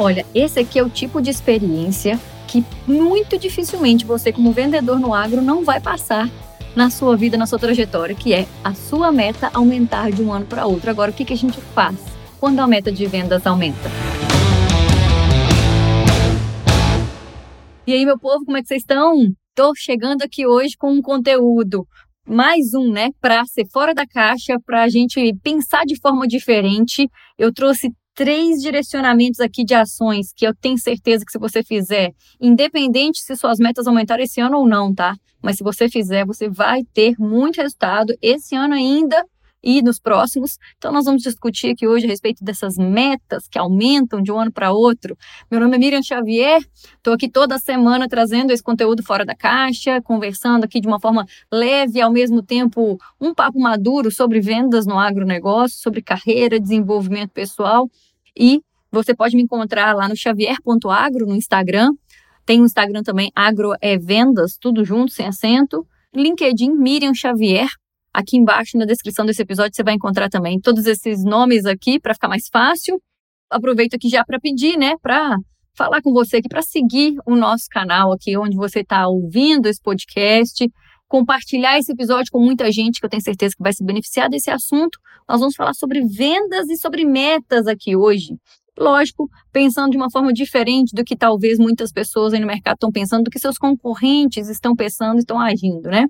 Olha, esse aqui é o tipo de experiência que muito dificilmente você, como vendedor no agro, não vai passar na sua vida, na sua trajetória, que é a sua meta aumentar de um ano para outro. Agora, o que, que a gente faz quando a meta de vendas aumenta? E aí, meu povo, como é que vocês estão? Tô chegando aqui hoje com um conteúdo mais um, né, para ser fora da caixa, para a gente pensar de forma diferente. Eu trouxe três direcionamentos aqui de ações que eu tenho certeza que se você fizer, independente se suas metas aumentaram esse ano ou não, tá? Mas se você fizer, você vai ter muito resultado esse ano ainda e nos próximos. Então, nós vamos discutir aqui hoje a respeito dessas metas que aumentam de um ano para outro. Meu nome é Miriam Xavier, estou aqui toda semana trazendo esse conteúdo fora da caixa, conversando aqui de uma forma leve, ao mesmo tempo um papo maduro sobre vendas no agronegócio, sobre carreira, desenvolvimento pessoal. E você pode me encontrar lá no xavier.agro no Instagram. Tem o Instagram também, agro é vendas, tudo junto, sem acento. LinkedIn, Miriam Xavier. Aqui embaixo na descrição desse episódio você vai encontrar também todos esses nomes aqui para ficar mais fácil. Aproveito aqui já para pedir, né, para falar com você aqui, para seguir o nosso canal aqui, onde você está ouvindo esse podcast, compartilhar esse episódio com muita gente que eu tenho certeza que vai se beneficiar desse assunto. Nós vamos falar sobre vendas e sobre metas aqui hoje. Lógico, pensando de uma forma diferente do que talvez muitas pessoas aí no mercado estão pensando, do que seus concorrentes estão pensando e estão agindo, né?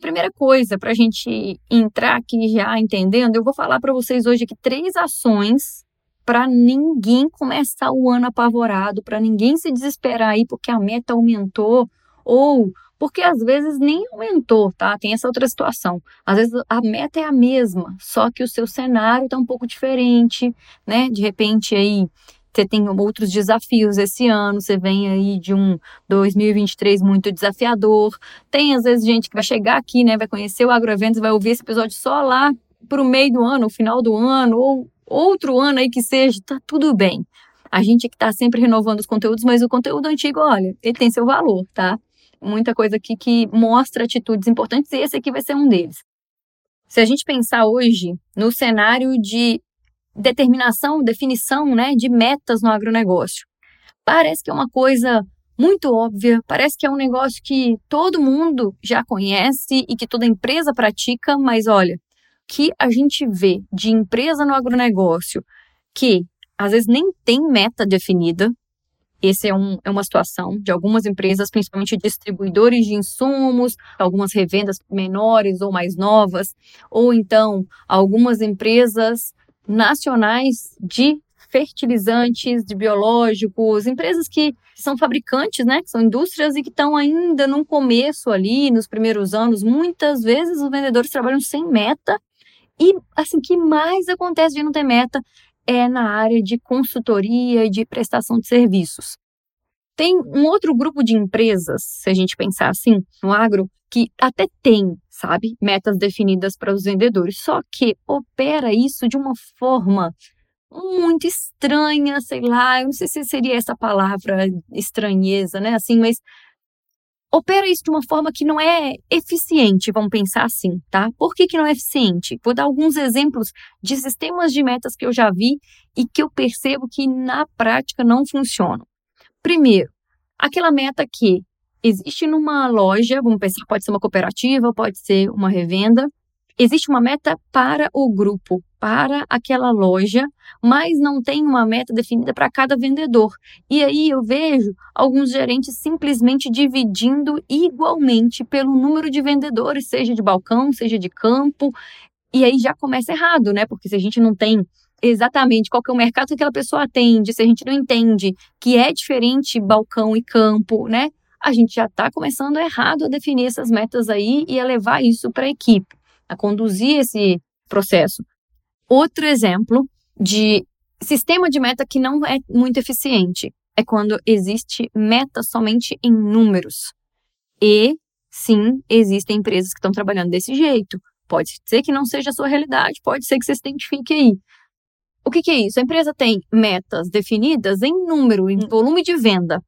Primeira coisa, para a gente entrar aqui já entendendo, eu vou falar para vocês hoje aqui três ações para ninguém começar o ano apavorado, para ninguém se desesperar aí porque a meta aumentou ou porque às vezes nem aumentou, tá? Tem essa outra situação. Às vezes a meta é a mesma, só que o seu cenário está um pouco diferente, né? De repente aí você tem outros desafios esse ano, você vem aí de um 2023 muito desafiador. Tem às vezes gente que vai chegar aqui, né, vai conhecer o Agroeventos, vai ouvir esse episódio só lá para o meio do ano, o final do ano, ou outro ano aí que seja, tá tudo bem. A gente que está sempre renovando os conteúdos, mas o conteúdo antigo, olha, ele tem seu valor, tá? Muita coisa aqui que mostra atitudes importantes e esse aqui vai ser um deles. Se a gente pensar hoje no cenário de determinação, definição né, de metas no agronegócio, parece que é uma coisa muito óbvia, parece que é um negócio que todo mundo já conhece e que toda empresa pratica, mas olha, que a gente vê de empresa no agronegócio que às vezes nem tem meta definida, esse é, um, é uma situação de algumas empresas, principalmente distribuidores de insumos, algumas revendas menores ou mais novas, ou então algumas empresas nacionais de fertilizantes, de biológicos, empresas que são fabricantes, né, que são indústrias e que estão ainda no começo ali, nos primeiros anos. Muitas vezes os vendedores trabalham sem meta e assim que mais acontece de não ter meta é na área de consultoria e de prestação de serviços. Tem um outro grupo de empresas, se a gente pensar assim, no agro, que até tem, sabe, metas definidas para os vendedores, só que opera isso de uma forma muito estranha, sei lá, eu não sei se seria essa palavra estranheza, né, assim, mas opera isso de uma forma que não é eficiente, vamos pensar assim, tá? Por que, que não é eficiente? Vou dar alguns exemplos de sistemas de metas que eu já vi e que eu percebo que na prática não funcionam. Primeiro, aquela meta que existe numa loja, vamos pensar, pode ser uma cooperativa, pode ser uma revenda, existe uma meta para o grupo, para aquela loja, mas não tem uma meta definida para cada vendedor. E aí eu vejo alguns gerentes simplesmente dividindo igualmente pelo número de vendedores, seja de balcão, seja de campo. E aí já começa errado, né? Porque se a gente não tem exatamente qual que é o mercado que aquela pessoa atende, se a gente não entende que é diferente balcão e campo, né? A gente já está começando errado a definir essas metas aí e a levar isso para a equipe a conduzir esse processo. Outro exemplo de sistema de meta que não é muito eficiente é quando existe meta somente em números. E sim, existem empresas que estão trabalhando desse jeito. Pode ser que não seja a sua realidade, pode ser que você se identifique aí. O que, que é isso? A empresa tem metas definidas em número, em volume de venda.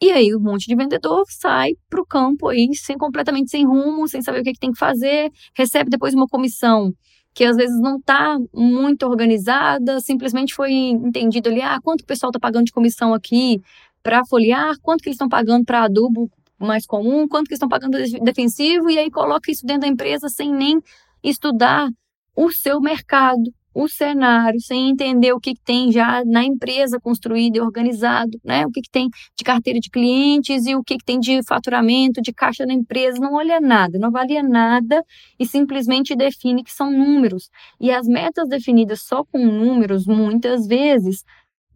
E aí um monte de vendedor sai para o campo aí sem completamente sem rumo, sem saber o que, que tem que fazer, recebe depois uma comissão que às vezes não está muito organizada, simplesmente foi entendido ali, ah, quanto o pessoal está pagando de comissão aqui para foliar, quanto que eles estão pagando para adubo mais comum, quanto que estão pagando defensivo, e aí coloca isso dentro da empresa sem nem estudar o seu mercado, o cenário, sem entender o que, que tem já na empresa construído e organizado, né? O que, que tem de carteira de clientes e o que, que tem de faturamento, de caixa da empresa, não olha nada, não avalia nada e simplesmente define que são números. E as metas definidas só com números, muitas vezes,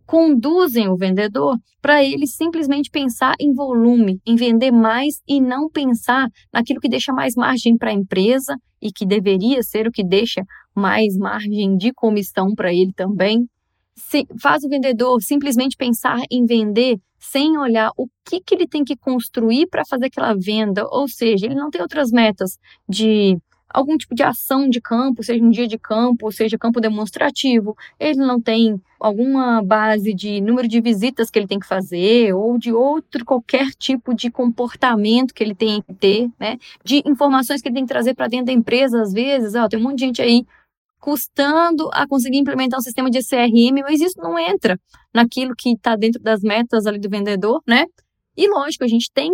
conduzem o vendedor para ele simplesmente pensar em volume, em vender mais e não pensar naquilo que deixa mais margem para a empresa e que deveria ser o que deixa mais margem de comissão para ele também. Se, faz o vendedor simplesmente pensar em vender sem olhar o que, que ele tem que construir para fazer aquela venda, ou seja, ele não tem outras metas de algum tipo de ação de campo, seja um dia de campo, seja campo demonstrativo, ele não tem alguma base de número de visitas que ele tem que fazer, ou de outro qualquer tipo de comportamento que ele tem que ter, né? De informações que ele tem que trazer para dentro da empresa, às vezes, ó, tem um monte de gente aí custando a conseguir implementar um sistema de CRM, mas isso não entra naquilo que está dentro das metas ali do vendedor, né? E lógico, a gente tem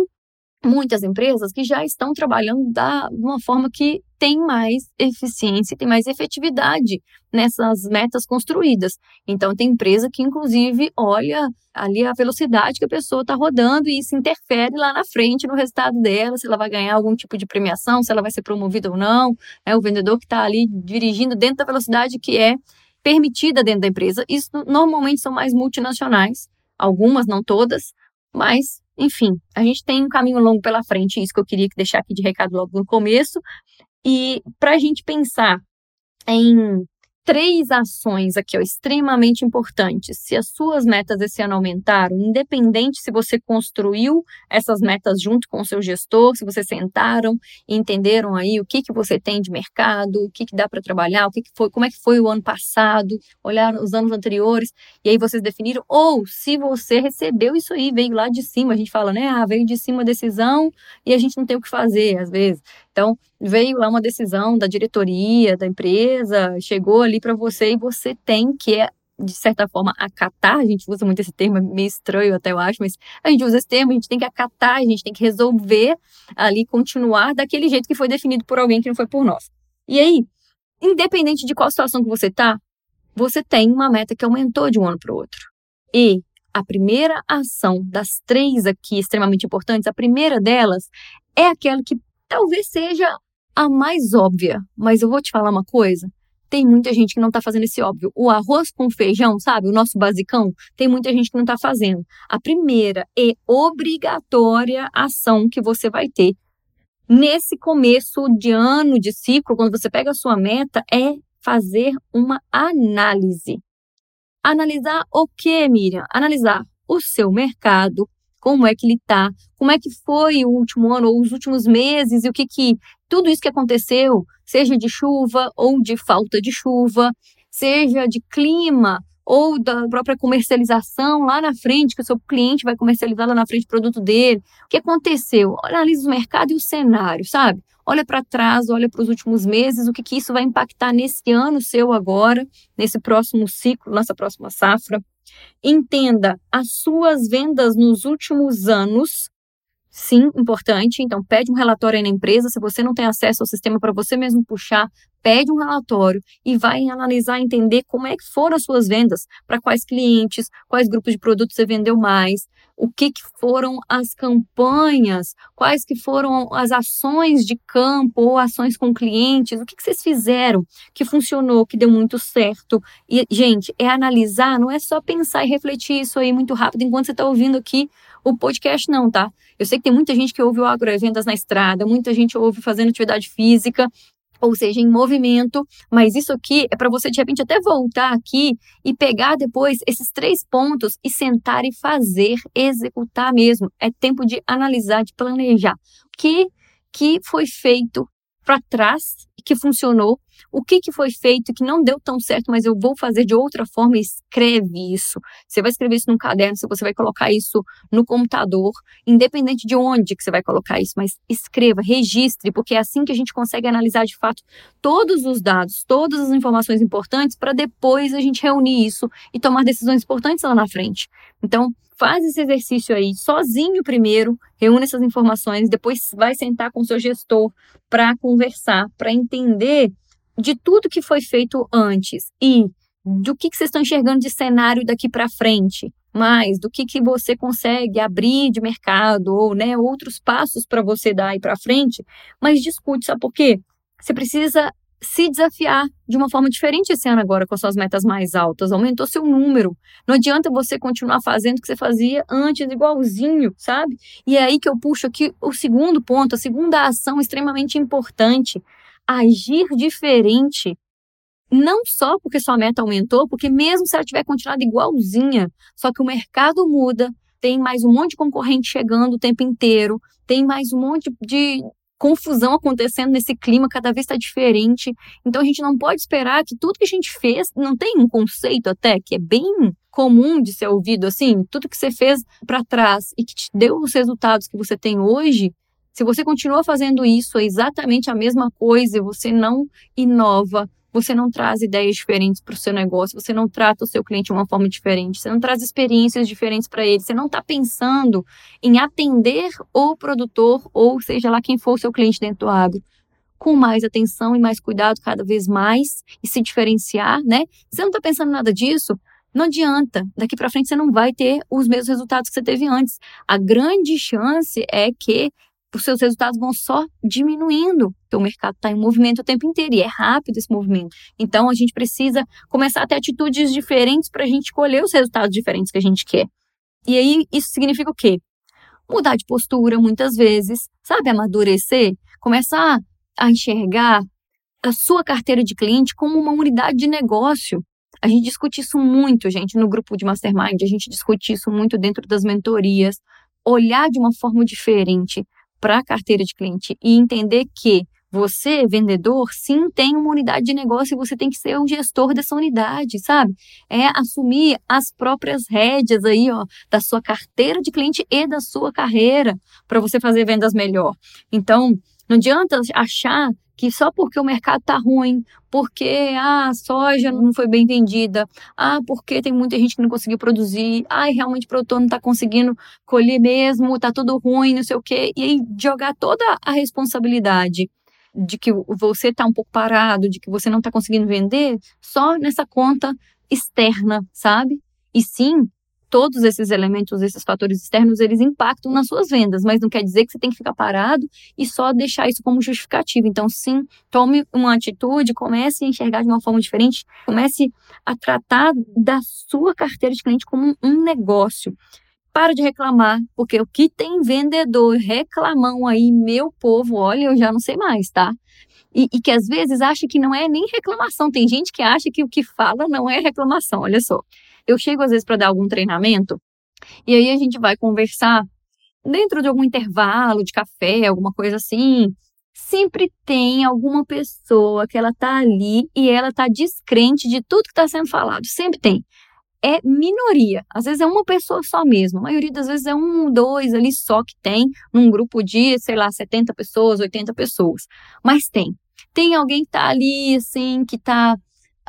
muitas empresas que já estão trabalhando da, de uma forma que tem mais eficiência, tem mais efetividade nessas metas construídas. Então, tem empresa que, inclusive, olha ali a velocidade que a pessoa está rodando e isso interfere lá na frente no resultado dela, se ela vai ganhar algum tipo de premiação, se ela vai ser promovida ou não. É o vendedor que está ali dirigindo dentro da velocidade que é permitida dentro da empresa. Isso normalmente são mais multinacionais, algumas, não todas, mas enfim, a gente tem um caminho longo pela frente, isso que eu queria deixar aqui de recado logo no começo. E para a gente pensar em três ações aqui, ó, extremamente importantes. Se as suas metas esse ano aumentaram, independente se você construiu essas metas junto com o seu gestor, se vocês sentaram e entenderam aí o que, que você tem de mercado, o que, que dá para trabalhar, o que, que foi, como é que foi o ano passado, olharam os anos anteriores, e aí vocês definiram, ou se você recebeu isso aí, veio lá de cima, a gente fala, né? Ah, veio de cima a decisão e a gente não tem o que fazer, às vezes. Então, veio lá uma decisão da diretoria da empresa, chegou ali para você e você tem que, de certa forma, acatar. A gente usa muito esse termo, é meio estranho até eu acho, mas a gente usa esse termo, a gente tem que acatar, a gente tem que resolver ali, continuar daquele jeito que foi definido por alguém que não foi por nós. E aí, independente de qual situação que você está, você tem uma meta que aumentou de um ano para o outro. E a primeira ação das três aqui extremamente importantes, a primeira delas é aquela que talvez seja a mais óbvia, mas eu vou te falar uma coisa. Tem muita gente que não está fazendo esse óbvio. O arroz com feijão, sabe? O nosso basicão, tem muita gente que não está fazendo. A primeira e obrigatória ação que você vai ter nesse começo de ano, de ciclo, quando você pega a sua meta, é fazer uma análise. Analisar o que, Miriam? Analisar o seu mercado, como é que ele está, como é que foi o último ano ou os últimos meses e o que que tudo isso que aconteceu, seja de chuva ou de falta de chuva, seja de clima ou da própria comercialização lá na frente, que o seu cliente vai comercializar lá na frente o produto dele. O que aconteceu? Analisa o mercado e o cenário, sabe? Olha para trás, olha para os últimos meses, o que, que isso vai impactar nesse ano seu agora, nesse próximo ciclo, nessa próxima safra. Entenda as suas vendas nos últimos anos. Sim, importante. Então, pede um relatório aí na empresa. Se você não tem acesso ao sistema para você mesmo puxar, pede um relatório e vai analisar, entender como é que foram as suas vendas, para quais clientes, quais grupos de produtos você vendeu mais, o que, que foram as campanhas, quais que foram as ações de campo ou ações com clientes, o que, que vocês fizeram que funcionou, que deu muito certo. E, gente, é analisar, não é só pensar e refletir isso aí muito rápido enquanto você está ouvindo aqui o podcast, não, tá? Eu sei que tem muita gente que ouve o agrovendas na estrada, muita gente ouve fazendo atividade física, ou seja, em movimento, mas isso aqui é para você de repente até voltar aqui e pegar depois esses três pontos e sentar e fazer, executar mesmo. É tempo de analisar, de planejar. O que que foi feito para trás que funcionou o que, que foi feito que não deu tão certo, mas eu vou fazer de outra forma, escreve isso. Você vai escrever isso num caderno, você vai colocar isso no computador, independente de onde que você vai colocar isso, mas escreva, registre, porque é assim que a gente consegue analisar de fato todos os dados, todas as informações importantes, para depois a gente reunir isso e tomar decisões importantes lá na frente. Então, faz esse exercício aí sozinho primeiro, reúne essas informações, depois vai sentar com o seu gestor para conversar, para entender de tudo que foi feito antes e do que, que vocês estão enxergando de cenário daqui para frente, mais do que, que você consegue abrir de mercado ou né, outros passos para você dar aí para frente, mas discute, sabe por quê? Você precisa se desafiar de uma forma diferente esse ano agora com as suas metas mais altas, aumentou seu número. Não adianta você continuar fazendo o que você fazia antes, igualzinho, sabe? E é aí que eu puxo aqui o segundo ponto, a segunda ação extremamente importante, agir diferente. Não só porque sua meta aumentou, porque mesmo se ela tiver continuado igualzinha, só que o mercado muda, tem mais um monte de concorrente chegando o tempo inteiro, tem mais um monte de, confusão acontecendo nesse clima, cada vez está diferente. Então a gente não pode esperar que tudo que a gente fez, não tem um conceito até que é bem comum de ser ouvido assim, tudo que você fez para trás e que te deu os resultados que você tem hoje, se você continua fazendo isso, é exatamente a mesma coisa, você não inova, você não traz ideias diferentes para o seu negócio, você não trata o seu cliente de uma forma diferente, você não traz experiências diferentes para ele, você não está pensando em atender o produtor, ou seja lá quem for o seu cliente dentro do agro, com mais atenção e mais cuidado cada vez mais e se diferenciar, né? Você não está pensando nada disso, não adianta. Daqui para frente você não vai ter os mesmos resultados que você teve antes. A grande chance é que os seus resultados vão só diminuindo, porque o mercado está em movimento o tempo inteiro e é rápido esse movimento. Então a gente precisa começar a ter atitudes diferentes para a gente colher os resultados diferentes que a gente quer. E aí isso significa o quê? Mudar de postura muitas vezes, sabe, amadurecer, começar a enxergar a sua carteira de cliente como uma unidade de negócio. A gente discute isso muito, gente, no grupo de mastermind, a gente discute isso muito dentro das mentorias. Olhar de uma forma diferente para a carteira de cliente e entender que você, vendedor, sim tem uma unidade de negócio e você tem que ser o gestor dessa unidade, sabe? É assumir as próprias rédeas aí, ó, da sua carteira de cliente e da sua carreira para você fazer vendas melhor. Então, não adianta achar que só porque o mercado está ruim, porque ah, a soja não foi bem vendida, ah, porque tem muita gente que não conseguiu produzir, ah, realmente o produtor não está conseguindo colher mesmo, está tudo ruim, não sei o quê, e aí jogar toda a responsabilidade de que você está um pouco parado, de que você não está conseguindo vender, só nessa conta externa, sabe? E sim, todos esses elementos, esses fatores externos, eles impactam nas suas vendas, mas não quer dizer que você tem que ficar parado e só deixar isso como justificativo. Então, sim, tome uma atitude, comece a enxergar de uma forma diferente, comece a tratar da sua carteira de cliente como um negócio. Para de reclamar, porque o que tem vendedor reclamão aí, meu povo, olha, eu já não sei mais, tá? E, e, que às vezes acha que não é nem reclamação. Tem gente que acha que o que fala não é reclamação. Olha só. Eu chego às vezes para dar algum treinamento e aí a gente vai conversar dentro de algum intervalo de café, alguma coisa assim. Sempre tem alguma pessoa que ela tá ali e ela tá descrente de tudo que está sendo falado. Sempre tem. É minoria. Às vezes é uma pessoa só mesmo. A maioria das vezes é um, dois ali só que tem num grupo de, sei lá, 70 pessoas, 80 pessoas. Mas tem. Tem alguém que tá ali, assim, que tá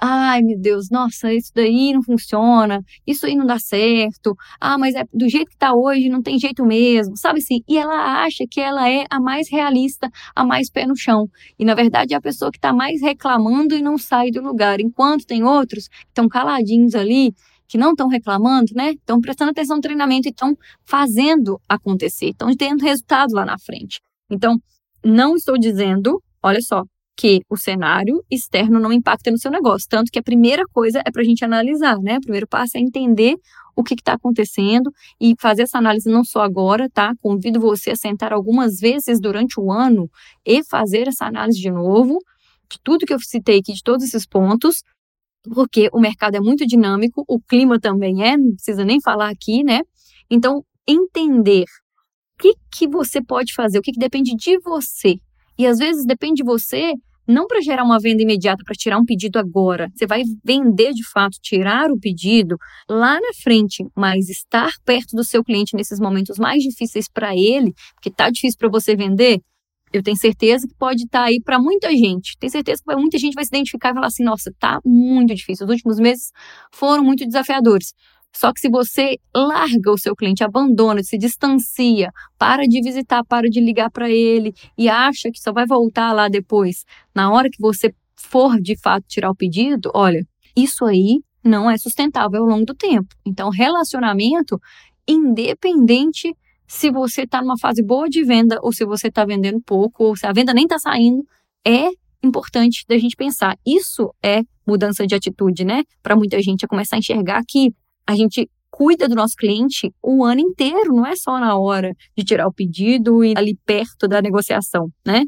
Ai, meu Deus, nossa, isso daí não funciona, isso aí não dá certo. Ah, mas é do jeito que tá hoje, não tem jeito mesmo, sabe assim? E ela acha que ela é a mais realista, a mais pé no chão. E na verdade é a pessoa que tá mais reclamando e não sai do lugar, enquanto tem outros que estão caladinhos ali, que não estão reclamando, né? Estão prestando atenção no treinamento e estão fazendo acontecer, estão tendo resultado lá na frente. Então, não estou dizendo, olha só, que o cenário externo não impacta no seu negócio. Tanto que a primeira coisa é para a gente analisar, né? O primeiro passo é entender o que está acontecendo e fazer essa análise não só agora, tá? Convido você a sentar algumas vezes durante o ano e fazer essa análise de novo, de tudo que eu citei aqui, de todos esses pontos, porque o mercado é muito dinâmico, o clima também é, não precisa nem falar aqui, né? Então, entender o que, que você pode fazer, o que, que depende de você. E às vezes depende de você não para gerar uma venda imediata, para tirar um pedido agora. Você vai vender de fato, tirar o pedido lá na frente, mas estar perto do seu cliente nesses momentos mais difíceis para ele, porque tá difícil para você vender, eu tenho certeza que pode estar tá aí para muita gente. Tenho certeza que muita gente vai se identificar e falar assim: nossa, tá muito difícil. Os últimos meses foram muito desafiadores. Só que se você larga o seu cliente, abandona, se distancia, para de visitar, para de ligar para ele e acha que só vai voltar lá depois, na hora que você for de fato tirar o pedido, olha, isso aí não é sustentável ao longo do tempo. Então, relacionamento, independente se você está numa fase boa de venda ou se você está vendendo pouco ou se a venda nem está saindo, é importante da gente pensar. Isso é mudança de atitude, né? Para muita gente é começar a enxergar que a gente cuida do nosso cliente o ano inteiro, não é só na hora de tirar o pedido e ali perto da negociação, né?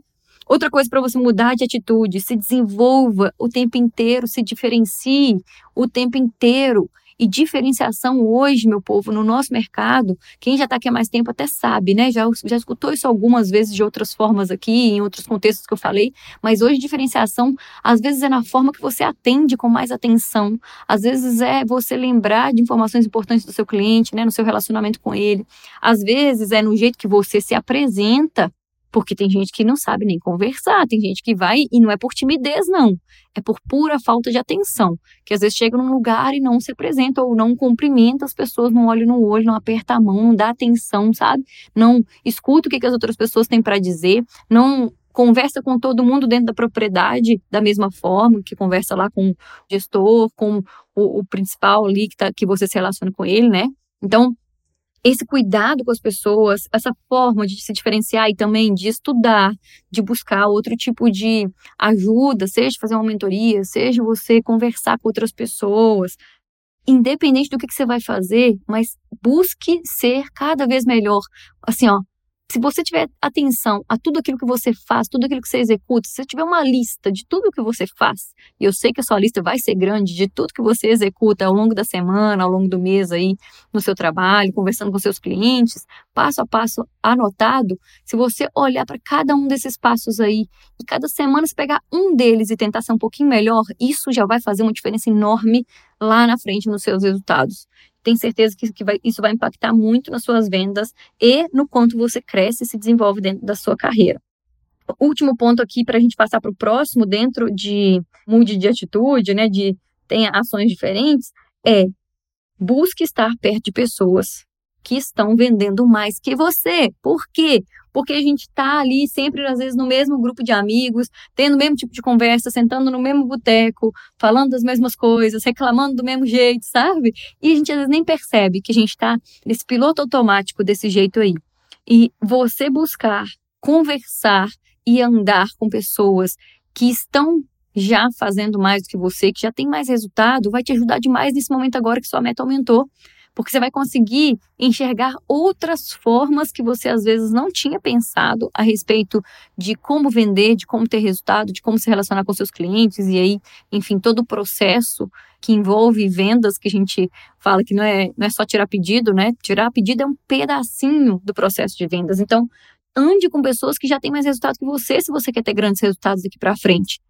Outra coisa para você mudar de atitude, se desenvolva o tempo inteiro, se diferencie o tempo inteiro. E diferenciação hoje, meu povo, no nosso mercado, quem já está aqui há mais tempo até sabe, né? Já, já escutou isso algumas vezes de outras formas aqui, em outros contextos que eu falei, mas hoje diferenciação, às vezes é na forma que você atende com mais atenção, às vezes é você lembrar de informações importantes do seu cliente, né? No seu relacionamento com ele, às vezes é no jeito que você se apresenta porque tem gente que não sabe nem conversar, tem gente que vai e não é por timidez, não. É por pura falta de atenção. Que às vezes chega num lugar e não se apresenta ou não cumprimenta as pessoas, não olha no olho, não aperta a mão, não dá atenção, sabe? Não escuta o que, que as outras pessoas têm para dizer, não conversa com todo mundo dentro da propriedade da mesma forma, que conversa lá com o gestor, com o, o principal ali que, tá, que você se relaciona com ele, né? Então, esse cuidado com as pessoas, essa forma de se diferenciar e também de estudar, de buscar outro tipo de ajuda, seja fazer uma mentoria, seja você conversar com outras pessoas, independente do que, que você vai fazer, mas busque ser cada vez melhor. Assim, ó, se você tiver atenção a tudo aquilo que você faz, tudo aquilo que você executa, se você tiver uma lista de tudo que você faz, e eu sei que a sua lista vai ser grande de tudo que você executa ao longo da semana, ao longo do mês aí no seu trabalho, conversando com seus clientes, passo a passo anotado, se você olhar para cada um desses passos aí e cada semana você pegar um deles e tentar ser um pouquinho melhor, isso já vai fazer uma diferença enorme lá na frente nos seus resultados tem certeza que, que vai, isso vai impactar muito nas suas vendas e no quanto você cresce e se desenvolve dentro da sua carreira. Último ponto aqui para a gente passar para o próximo, dentro de mude de atitude, né, de tenha ações diferentes, é busque estar perto de pessoas que estão vendendo mais que você. Por quê? Porque a gente está ali sempre, às vezes, no mesmo grupo de amigos, tendo o mesmo tipo de conversa, sentando no mesmo boteco, falando das mesmas coisas, reclamando do mesmo jeito, sabe? E a gente às vezes nem percebe que a gente está nesse piloto automático desse jeito aí. E você buscar conversar e andar com pessoas que estão já fazendo mais do que você, que já tem mais resultado, vai te ajudar demais nesse momento agora que sua meta aumentou porque você vai conseguir enxergar outras formas que você às vezes não tinha pensado a respeito de como vender, de como ter resultado, de como se relacionar com seus clientes e aí, enfim, todo o processo que envolve vendas que a gente fala que não é, não é só tirar pedido, né? Tirar pedido é um pedacinho do processo de vendas. Então, ande com pessoas que já têm mais resultado que você se você quer ter grandes resultados daqui para frente.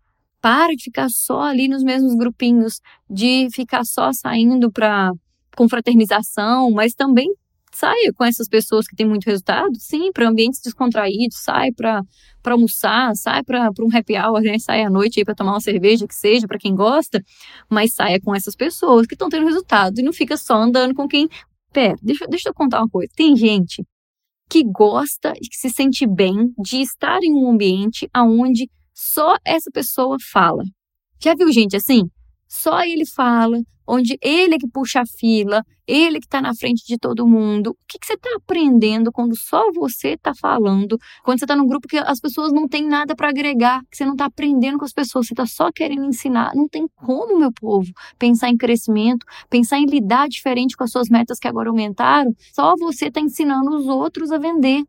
Para de ficar só ali nos mesmos grupinhos, de ficar só saindo para confraternização, mas também saia com essas pessoas que têm muito resultado, sim, para ambientes descontraídos, sai para almoçar, sai para um happy hour, né? sai à noite para tomar uma cerveja, que seja, para quem gosta, mas saia com essas pessoas que estão tendo resultado e não fica só andando com quem. Pera, deixa, deixa eu contar uma coisa. Tem gente que gosta e que se sente bem de estar em um ambiente onde só essa pessoa fala. Já viu gente assim? Só ele fala, onde ele é que puxa a fila, ele que está na frente de todo mundo. O que, que você está aprendendo quando só você está falando? Quando você está num grupo que as pessoas não têm nada para agregar, que você não está aprendendo com as pessoas, você está só querendo ensinar. Não tem como, meu povo, pensar em crescimento, pensar em lidar diferente com as suas metas que agora aumentaram. Só você está ensinando os outros a vender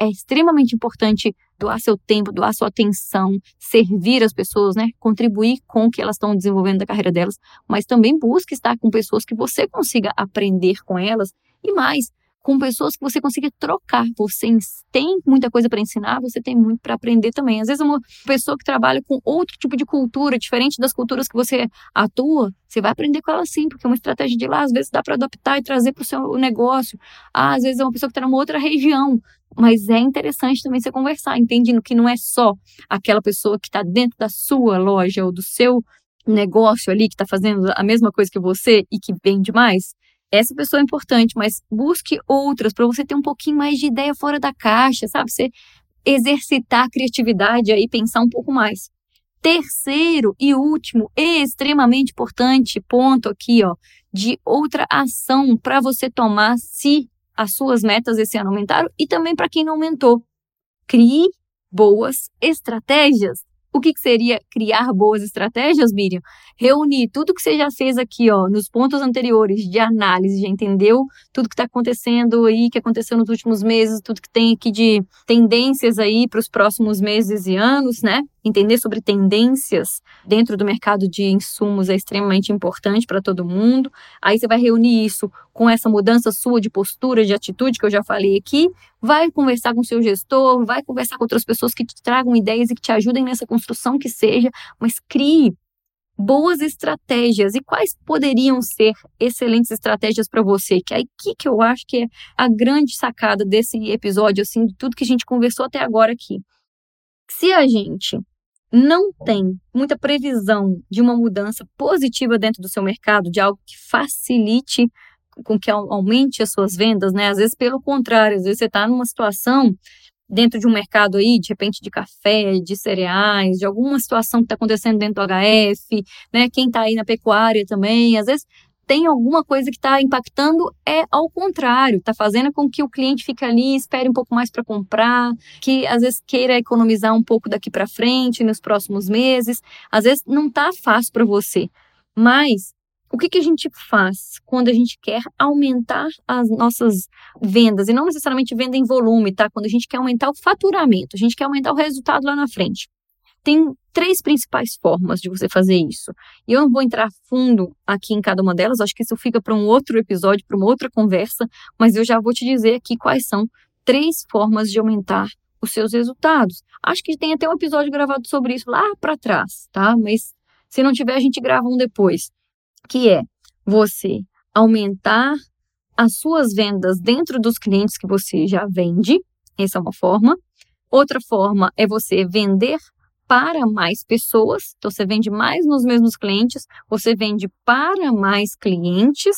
é extremamente importante doar seu tempo, doar sua atenção, servir as pessoas, né? Contribuir com o que elas estão desenvolvendo da carreira delas, mas também busque estar com pessoas que você consiga aprender com elas e mais, com pessoas que você consiga trocar. Você tem muita coisa para ensinar, você tem muito para aprender também. Às vezes, uma pessoa que trabalha com outro tipo de cultura, diferente das culturas que você atua, você vai aprender com ela sim, porque é uma estratégia de lá, às vezes dá para adaptar e trazer para o seu negócio. Ah, às vezes é uma pessoa que está numa outra região, mas é interessante também você conversar, entendendo que não é só aquela pessoa que está dentro da sua loja ou do seu negócio ali que está fazendo a mesma coisa que você e que vende mais essa pessoa é importante, mas busque outras para você ter um pouquinho mais de ideia fora da caixa, sabe? Você exercitar a criatividade aí, pensar um pouco mais. Terceiro e último, extremamente importante ponto aqui, ó, de outra ação para você tomar se as suas metas esse ano aumentaram e também para quem não aumentou. Crie boas estratégias. O que, que seria criar boas estratégias, Miriam? Reunir tudo que você já fez aqui, ó, nos pontos anteriores de análise, já entendeu tudo que está acontecendo aí, que aconteceu nos últimos meses, tudo que tem aqui de tendências aí para os próximos meses e anos, né? Entender sobre tendências dentro do mercado de insumos é extremamente importante para todo mundo. Aí você vai reunir isso com essa mudança sua de postura, de atitude que eu já falei aqui, vai conversar com seu gestor, vai conversar com outras pessoas que te tragam ideias e que te ajudem nessa construção que seja, mas crie boas estratégias. E quais poderiam ser excelentes estratégias para você? Que é aqui que eu acho que é a grande sacada desse episódio, assim, de tudo que a gente conversou até agora aqui. Se a gente não tem muita previsão de uma mudança positiva dentro do seu mercado, de algo que facilite com que aumente as suas vendas, né? Às vezes, pelo contrário, às vezes você está numa situação dentro de um mercado aí, de repente, de café, de cereais, de alguma situação que está acontecendo dentro do HF, né? Quem está aí na pecuária também, às vezes tem alguma coisa que está impactando, é ao contrário, está fazendo com que o cliente fique ali, espere um pouco mais para comprar, que às vezes queira economizar um pouco daqui para frente, nos próximos meses. Às vezes não está fácil para você, mas o que, que a gente faz quando a gente quer aumentar as nossas vendas? E não necessariamente venda em volume, tá? Quando a gente quer aumentar o faturamento, a gente quer aumentar o resultado lá na frente. Tem três principais formas de você fazer isso. E eu não vou entrar fundo aqui em cada uma delas, acho que isso fica para um outro episódio, para uma outra conversa, mas eu já vou te dizer aqui quais são três formas de aumentar os seus resultados. Acho que tem até um episódio gravado sobre isso lá para trás, tá? Mas se não tiver, a gente grava um depois. Que é você aumentar as suas vendas dentro dos clientes que você já vende. Essa é uma forma. Outra forma é você vender para mais pessoas, então você vende mais nos mesmos clientes, você vende para mais clientes,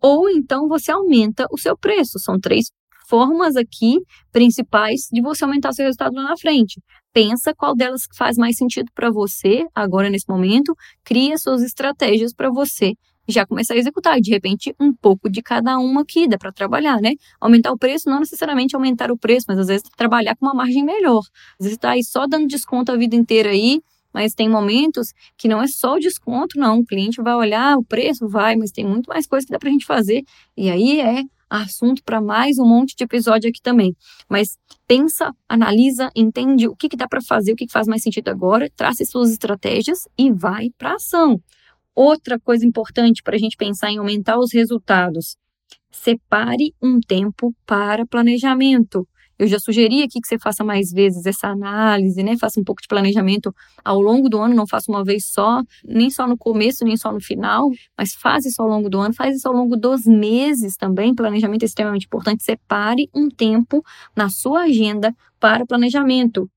ou então você aumenta o seu preço. São três formas aqui principais de você aumentar seu resultado lá na frente. Pensa qual delas faz mais sentido para você agora nesse momento, cria suas estratégias para você já começar a executar. De repente, um pouco de cada uma aqui, dá para trabalhar, né? Aumentar o preço, não necessariamente aumentar o preço, mas às vezes trabalhar com uma margem melhor. Às vezes está aí só dando desconto a vida inteira aí, mas tem momentos que não é só o desconto, não. O cliente vai olhar, o preço vai, mas tem muito mais coisa que dá para a gente fazer. E aí é assunto para mais um monte de episódio aqui também. Mas pensa, analisa, entende o que, que dá para fazer, o que, que faz mais sentido agora, trace suas estratégias e vai para ação. Outra coisa importante para a gente pensar em aumentar os resultados: separe um tempo para planejamento. Eu já sugeri aqui que você faça mais vezes essa análise, né? Faça um pouco de planejamento ao longo do ano, não faça uma vez só, nem só no começo, nem só no final, mas faz isso ao longo do ano, faz isso ao longo dos meses também. Planejamento é extremamente importante. Separe um tempo na sua agenda para planejamento.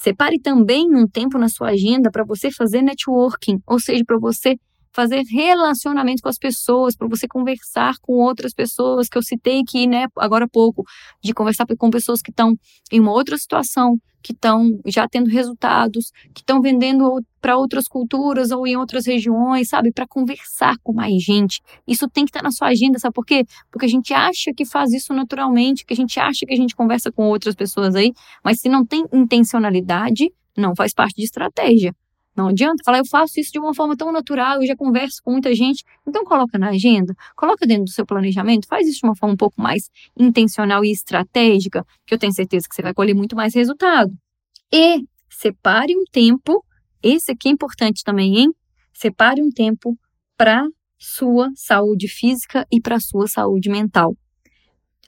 Separe também um tempo na sua agenda para você fazer networking, ou seja, para você fazer relacionamento com as pessoas, para você conversar com outras pessoas, que eu citei aqui, né, agora há pouco, de conversar com pessoas que estão em uma outra situação, que estão já tendo resultados, que estão vendendo para outras culturas ou em outras regiões, sabe? Para conversar com mais gente. Isso tem que estar tá na sua agenda, sabe por quê? Porque a gente acha que faz isso naturalmente, que a gente acha que a gente conversa com outras pessoas aí, mas se não tem intencionalidade, não faz parte de estratégia. Não adianta falar, eu faço isso de uma forma tão natural, eu já converso com muita gente. Então coloca na agenda, coloca dentro do seu planejamento, faz isso de uma forma um pouco mais intencional e estratégica, que eu tenho certeza que você vai colher muito mais resultado. E separe um tempo, esse aqui é importante também, hein? Separe um tempo para sua saúde física e para sua saúde mental.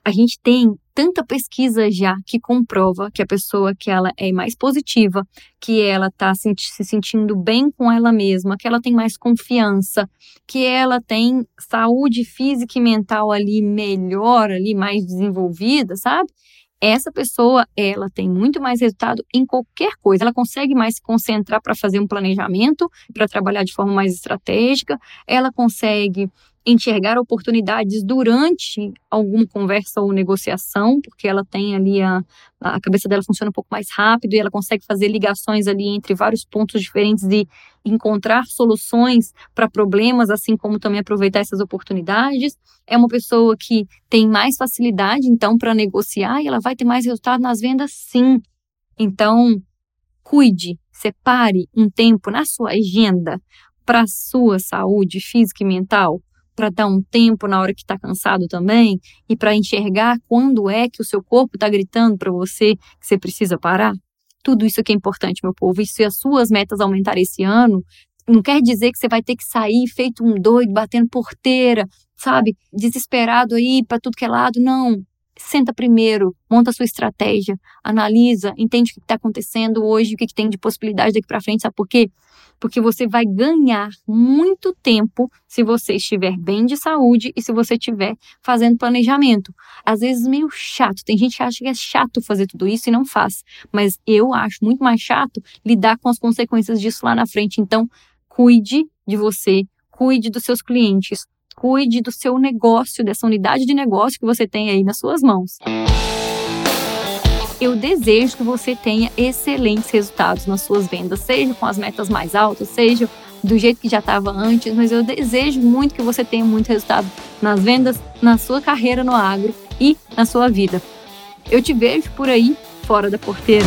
A gente tem tanta pesquisa já que comprova que a pessoa que ela é mais positiva, que ela está se, se sentindo bem com ela mesma, que ela tem mais confiança, que ela tem saúde física e mental ali melhor, ali mais desenvolvida, sabe? essa pessoa ela tem muito mais resultado em qualquer coisa. Ela consegue mais se concentrar para fazer um planejamento, para trabalhar de forma mais estratégica. Ela consegue enxergar oportunidades durante alguma conversa ou negociação, porque ela tem ali a, a cabeça dela funciona um pouco mais rápido e ela consegue fazer ligações ali entre vários pontos diferentes e encontrar soluções para problemas, assim como também aproveitar essas oportunidades. É uma pessoa que tem mais facilidade, então, para negociar e ela vai ter mais resultado nas vendas, sim. Então, cuide, separe um tempo na sua agenda para a sua saúde física e mental para dar um tempo na hora que está cansado também e para enxergar quando é que o seu corpo está gritando para você que você precisa parar? Tudo isso que é importante, meu povo. E se as suas metas aumentarem esse ano, não quer dizer que você vai ter que sair feito um doido, batendo porteira, sabe? Desesperado aí para tudo que é lado. Não. Senta primeiro, monta sua estratégia, analisa, entende o que está acontecendo hoje, o que, que tem de possibilidade daqui para frente, sabe por quê? porque você vai ganhar muito tempo se você estiver bem de saúde e se você estiver fazendo planejamento. Às vezes meio chato, tem gente que acha que é chato fazer tudo isso e não faz, mas eu acho muito mais chato lidar com as consequências disso lá na frente. Então, cuide de você, cuide dos seus clientes, cuide do seu negócio, dessa unidade de negócio que você tem aí nas suas mãos. Eu desejo que você tenha excelentes resultados nas suas vendas, seja com as metas mais altas, seja do jeito que já estava antes, mas eu desejo muito que você tenha muito resultado nas vendas, na sua carreira no agro e na sua vida. Eu te vejo por aí fora da porteira.